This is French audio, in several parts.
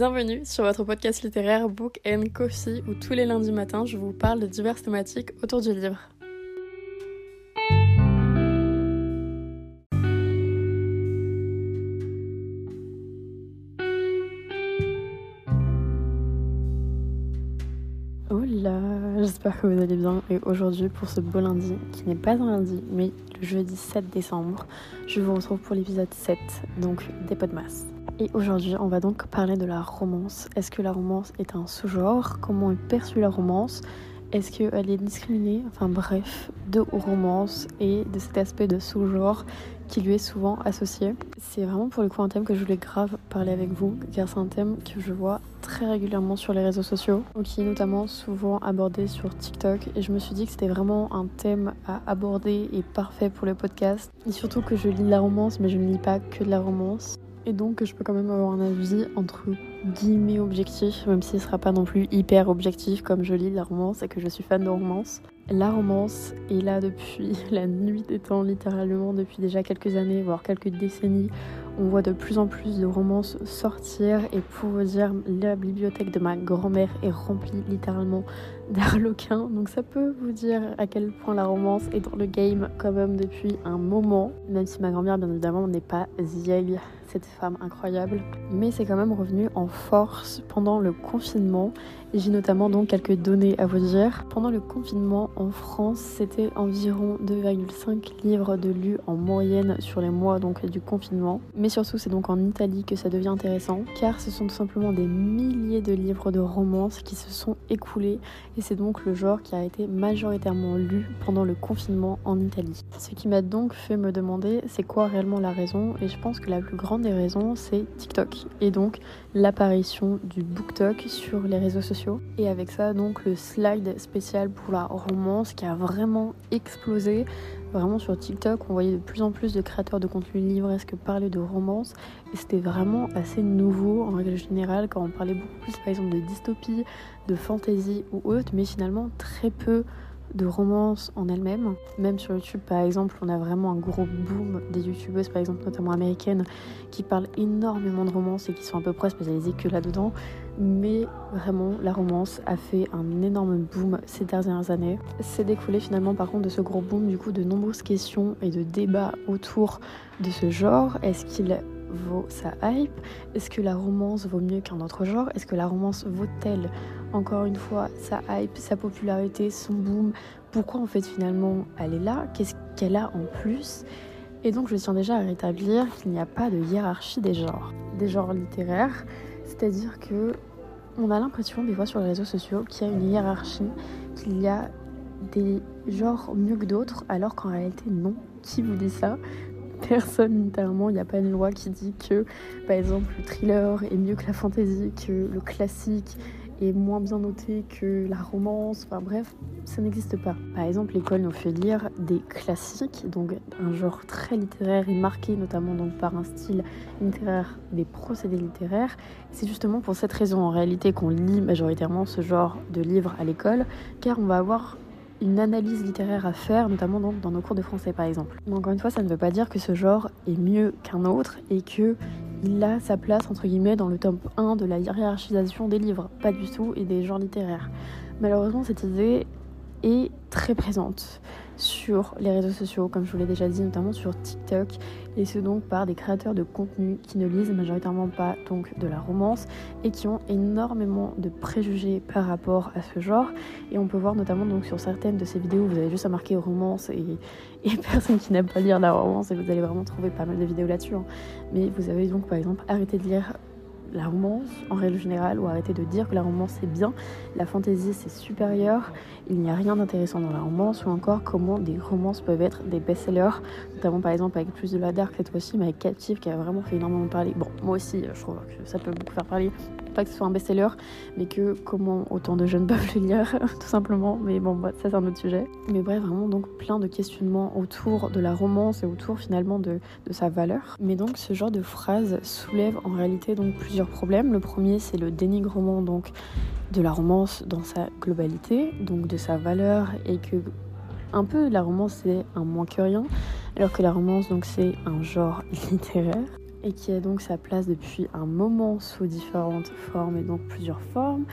Bienvenue sur votre podcast littéraire Book and Coffee où tous les lundis matins je vous parle de diverses thématiques autour du livre. Hola, j'espère que vous allez bien et aujourd'hui pour ce beau lundi qui n'est pas un lundi mais le jeudi 7 décembre, je vous retrouve pour l'épisode 7 donc des Podmas. Et aujourd'hui, on va donc parler de la romance. Est-ce que la romance est un sous-genre? Comment est perçue la romance? Est-ce qu'elle est discriminée? Enfin bref, de romance et de cet aspect de sous-genre qui lui est souvent associé. C'est vraiment pour le coup un thème que je voulais grave parler avec vous, car c'est un thème que je vois très régulièrement sur les réseaux sociaux, qui est notamment souvent abordé sur TikTok. Et je me suis dit que c'était vraiment un thème à aborder et parfait pour le podcast. Et surtout que je lis de la romance, mais je ne lis pas que de la romance et donc je peux quand même avoir un avis entre guillemets objectif, même s'il ne sera pas non plus hyper objectif comme je lis la romance et que je suis fan de romance. La romance est là depuis la nuit des temps, littéralement depuis déjà quelques années, voire quelques décennies. On voit de plus en plus de romances sortir et pour vous dire, la bibliothèque de ma grand-mère est remplie littéralement d'arlequins. Donc ça peut vous dire à quel point la romance est dans le game quand même depuis un moment. Même si ma grand-mère, bien évidemment, n'est pas vieille cette femme incroyable. Mais c'est quand même revenu en force pendant le confinement. J'ai notamment donc quelques données à vous dire. Pendant le confinement en France, c'était environ 2,5 livres de lus en moyenne sur les mois donc du confinement. Mais surtout, c'est donc en Italie que ça devient intéressant, car ce sont tout simplement des milliers de livres de romance qui se sont écoulés, et c'est donc le genre qui a été majoritairement lu pendant le confinement en Italie. Ce qui m'a donc fait me demander, c'est quoi réellement la raison, et je pense que la plus grande des raisons, c'est TikTok, et donc l'apparition du BookTok sur les réseaux sociaux. Et avec ça, donc le slide spécial pour la romance qui a vraiment explosé. Vraiment sur TikTok, on voyait de plus en plus de créateurs de contenu livresque parler de romance. Et c'était vraiment assez nouveau en règle générale quand on parlait beaucoup plus par exemple de dystopie, de fantasy ou autre, mais finalement très peu de romance en elle-même. Même sur YouTube, par exemple, on a vraiment un gros boom des youtubeuses, par exemple, notamment américaines, qui parlent énormément de romance et qui sont à peu près spécialisées que là-dedans. Mais vraiment, la romance a fait un énorme boom ces dernières années. C'est découlé finalement, par contre, de ce gros boom, du coup, de nombreuses questions et de débats autour de ce genre. Est-ce qu'il vaut sa hype? Est-ce que la romance vaut mieux qu'un autre genre? Est-ce que la romance vaut-elle encore une fois sa hype, sa popularité, son boom? Pourquoi en fait finalement elle est là? Qu'est-ce qu'elle a en plus? Et donc je tiens déjà à rétablir qu'il n'y a pas de hiérarchie des genres, des genres littéraires, c'est-à-dire que on a l'impression des fois sur les réseaux sociaux qu'il y a une hiérarchie, qu'il y a des genres mieux que d'autres, alors qu'en réalité non. Qui vous dit ça? personne littéralement. Il n'y a pas une loi qui dit que, par exemple, le thriller est mieux que la fantasy, que le classique est moins bien noté que la romance. Enfin bref, ça n'existe pas. Par exemple, l'école nous fait lire des classiques, donc un genre très littéraire et marqué notamment donc par un style littéraire, des procédés littéraires. C'est justement pour cette raison en réalité qu'on lit majoritairement ce genre de livres à l'école, car on va avoir une analyse littéraire à faire, notamment dans, nos cours de français par exemple. Mais encore une fois, ça ne veut pas dire que ce genre est mieux qu'un autre et que il a sa place entre guillemets dans le top 1 de la hiérarchisation des livres, pas du tout, et des genres littéraires. Malheureusement, cette idée est très présente sur les réseaux sociaux, comme je vous l'ai déjà dit, notamment sur TikTok, et ce donc par des créateurs de contenu qui ne lisent majoritairement pas donc de la romance et qui ont énormément de préjugés par rapport à ce genre. Et on peut voir notamment donc sur certaines de ces vidéos, vous avez juste à marquer romance et, personne qui n'aime pas lire la romance, et vous allez vraiment trouver pas mal de vidéos là-dessus. Hein. Mais vous avez donc par exemple arrêté de lire la romance en règle générale ou arrêter de dire que la romance c'est bien, la fantaisie c'est supérieur, il n'y a rien d'intéressant dans la romance ou encore comment des romances peuvent être des best-sellers, notamment par exemple avec plus de la dark cette fois-ci mais avec Captive qui a vraiment fait énormément parler. Bon, moi aussi je trouve que ça peut beaucoup faire parler, que ce soit un best-seller mais que comment autant de jeunes peuvent le lire tout simplement, mais bon ça c'est un autre sujet. Mais bref, vraiment donc plein de questionnements autour de la romance et autour finalement de, de sa valeur. Mais donc ce genre de phrase soulève en réalité donc plusieurs problèmes. Le premier, c'est le dénigrement donc de la romance dans sa globalité, donc de sa valeur, et que un peu la romance c'est un moins que rien, alors que la romance donc c'est un genre littéraire. Et qui a donc sa place depuis un moment sous différentes formes et donc plusieurs formes.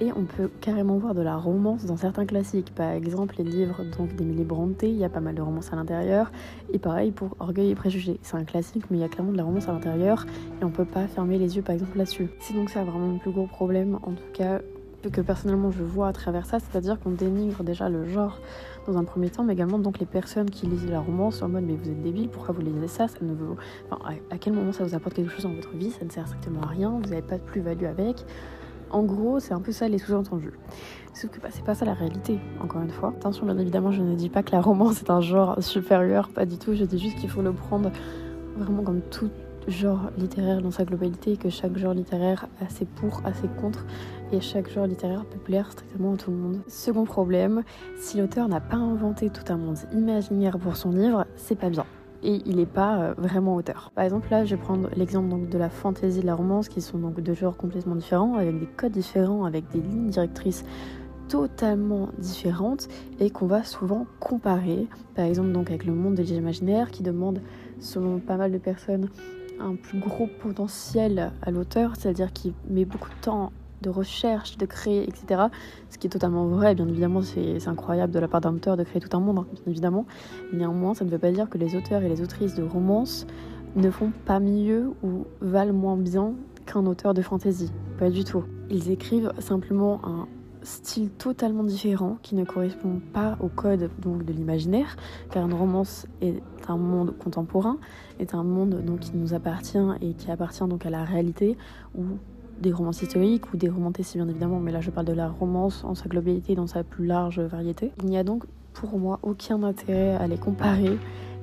Et on peut carrément voir de la romance dans certains classiques. Par exemple, les livres d'Emily Brontë, il y a pas mal de romance à l'intérieur. Et pareil pour Orgueil et Préjugés. C'est un classique, mais il y a clairement de la romance à l'intérieur. Et on peut pas fermer les yeux, par exemple, là-dessus. C'est donc ça vraiment le plus gros problème, en tout cas, que personnellement je vois à travers ça. C'est-à-dire qu'on dénigre déjà le genre dans un premier temps, mais également donc les personnes qui lisent la romance en mode mais vous êtes débile, pourquoi vous lisez ça, ça ne vous... Enfin, à quel moment ça vous apporte quelque chose dans votre vie, ça ne sert strictement à rien, vous n'avez pas de plus-value avec. En gros, c'est un peu ça les sous-entendus. Sauf que bah, c'est pas ça la réalité, encore une fois. Attention, bien évidemment, je ne dis pas que la romance est un genre supérieur, pas du tout. Je dis juste qu'il faut le prendre vraiment comme tout genre littéraire dans sa globalité, que chaque genre littéraire a ses pour, a ses contre, et chaque genre littéraire peut plaire strictement à tout le monde. Second problème, si l'auteur n'a pas inventé tout un monde imaginaire pour son livre, c'est pas bien et il n'est pas euh, vraiment auteur. Par exemple, là, je vais prendre l'exemple donc de la fantaisie et de la romance, qui sont donc deux genres complètement différents, avec des codes différents, avec des lignes directrices totalement différentes et qu'on va souvent comparer. Par exemple, donc avec le monde de l'imaginaire, qui demande, selon pas mal de personnes, un plus gros potentiel à l'auteur, c'est-à-dire qu'il met beaucoup de temps de recherche, de créer, etc. Ce qui est totalement vrai, bien évidemment, c'est incroyable de la part d'un auteur de créer tout un monde, bien évidemment. Néanmoins, ça ne veut pas dire que les auteurs et les autrices de romance ne font pas mieux ou valent moins bien qu'un auteur de fantasy. Pas du tout. Ils écrivent simplement un style totalement différent qui ne correspond pas au code donc de l'imaginaire car une romance est un monde contemporain est un monde donc qui nous appartient et qui appartient donc à la réalité où des romans historiques ou des romans bien évidemment, mais là je parle de la romance en sa globalité, dans sa plus large variété. Il n'y a donc pour moi aucun intérêt à les comparer.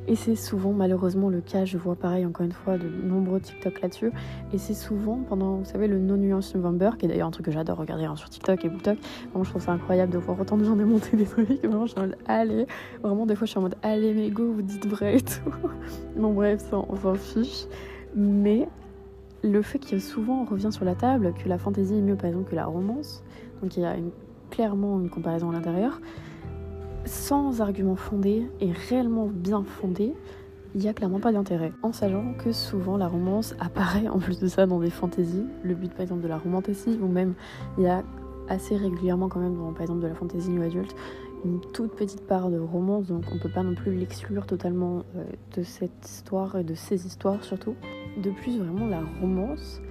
Et c'est souvent malheureusement le cas, je vois pareil encore une fois de nombreux TikTok là-dessus. Et c'est souvent pendant, vous savez, le non-nuance November, qui est d'ailleurs un truc que j'adore regarder hein, sur TikTok et BookTok. Vraiment, je trouve ça incroyable de voir autant de gens démonter des trucs. Vraiment, je suis en mode allez. Vraiment, des fois, je suis en mode allez, mais go, vous dites vrai et tout. bon, bref, ça, on s'en fiche. Mais le fait qu'il souvent revient sur la table que la fantaisie est mieux par exemple que la romance, donc il y a clairement une comparaison à l'intérieur, sans argument fondé et réellement bien fondé, il n'y a clairement pas d'intérêt. En sachant que souvent la romance apparaît en plus de ça dans des fantaisies, le but par exemple de la romantasy, ou même il y a assez régulièrement quand même dans par exemple de la fantaisie new adulte, une toute petite part de romance, donc on peut pas non plus l'exclure totalement euh, de cette histoire et de ces histoires surtout. De plus, vraiment, la romance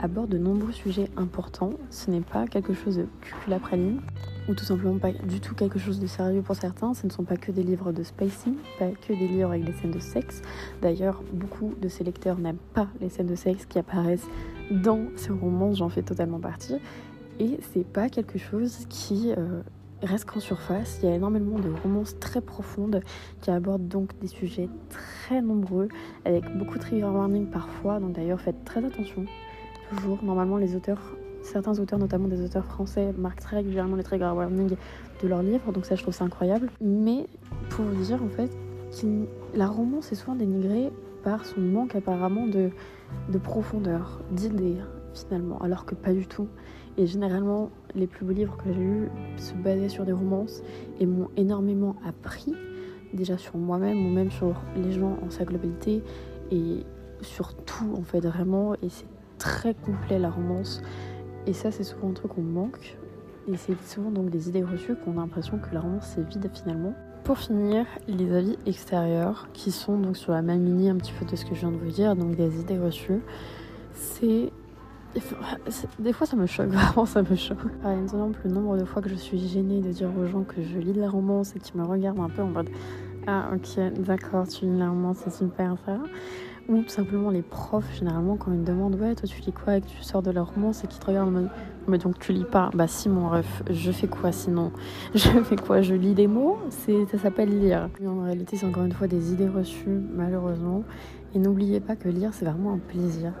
aborde de nombreux sujets importants. Ce n'est pas quelque chose de cul-la-praline, ou tout simplement pas du tout quelque chose de sérieux pour certains. Ce ne sont pas que des livres de spacing, pas que des livres avec des scènes de sexe. D'ailleurs, beaucoup de ces lecteurs n'aiment pas les scènes de sexe qui apparaissent dans ces romans, j'en fais totalement partie. Et c'est pas quelque chose qui euh, reste qu'en surface. Il y a énormément de romances très profondes qui abordent donc des sujets très nombreux, avec beaucoup de trigger warning parfois. Donc d'ailleurs, faites très attention. Toujours, normalement, les auteurs, certains auteurs, notamment des auteurs français, marquent très régulièrement les trigger warnings de leurs livres. Donc ça, je trouve ça incroyable. Mais pour vous dire, en fait, la romance est souvent dénigrée par son manque apparemment de, de profondeur, d'idées finalement, alors que pas du tout. Et généralement, les plus beaux livres que j'ai lus se basaient sur des romances et m'ont énormément appris, déjà sur moi-même ou même sur les gens en sa globalité et sur tout en fait vraiment. Et c'est très complet la romance. Et ça, c'est souvent un truc qu'on manque. Et c'est souvent donc des idées reçues qu'on a l'impression que la romance c'est vide finalement. Pour finir, les avis extérieurs qui sont donc sur la même ligne un petit peu de ce que je viens de vous dire, donc des idées reçues. C'est des fois, ça me choque, vraiment, ça me choque. Par exemple, le nombre de fois que je suis gênée de dire aux gens que je lis de la romance et qu'ils me regardent un peu en mode Ah, ok, d'accord, tu lis la romance, c'est super ça. Ou tout simplement les profs, généralement, quand ils me demandent Ouais, toi, tu lis quoi et que tu sors de la romance? et qu'ils te regardent en mode Mais donc, tu lis pas Bah, si, mon ref, je fais quoi sinon? Je fais quoi? Je lis des mots? Ça s'appelle lire. en réalité, c'est encore une fois des idées reçues, malheureusement. Et n'oubliez pas que lire, c'est vraiment un plaisir.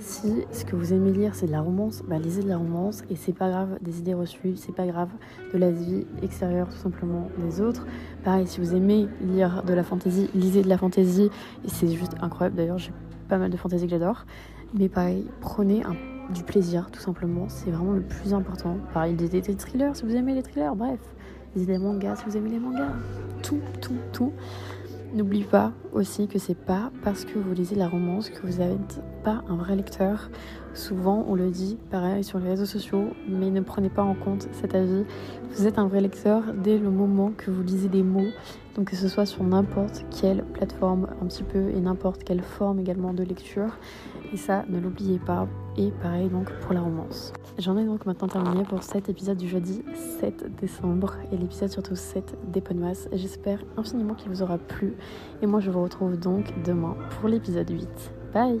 Si ce que vous aimez lire c'est de la romance, bah lisez de la romance et c'est pas grave des idées reçues, c'est pas grave de la vie extérieure tout simplement des autres. Pareil, si vous aimez lire de la fantaisie, lisez de la fantaisie et c'est juste incroyable. D'ailleurs, j'ai pas mal de fantaisie que j'adore. Mais pareil, prenez du plaisir tout simplement, c'est vraiment le plus important. Pareil, des, des, thrillers si vous aimez les thrillers, bref, lisez des mangas si vous aimez les mangas, tout, tout, tout. N'oublie pas aussi que c'est pas parce que vous lisez la romance que vous n'êtes pas un vrai lecteur. Souvent, on le dit, pareil, sur les réseaux sociaux, mais ne prenez pas en compte cet avis. Vous êtes un vrai lecteur dès le moment que vous lisez des mots, donc que ce soit sur n'importe quelle plateforme un petit peu et n'importe quelle forme également de lecture. Et ça, ne l'oubliez pas. Et pareil donc pour la romance. J'en ai donc maintenant terminé pour cet épisode du jeudi 7 décembre et l'épisode surtout 7 des Podmas. J'espère infiniment qu'il vous aura plu. Et moi je vous retrouve donc demain pour l'épisode 8. Bye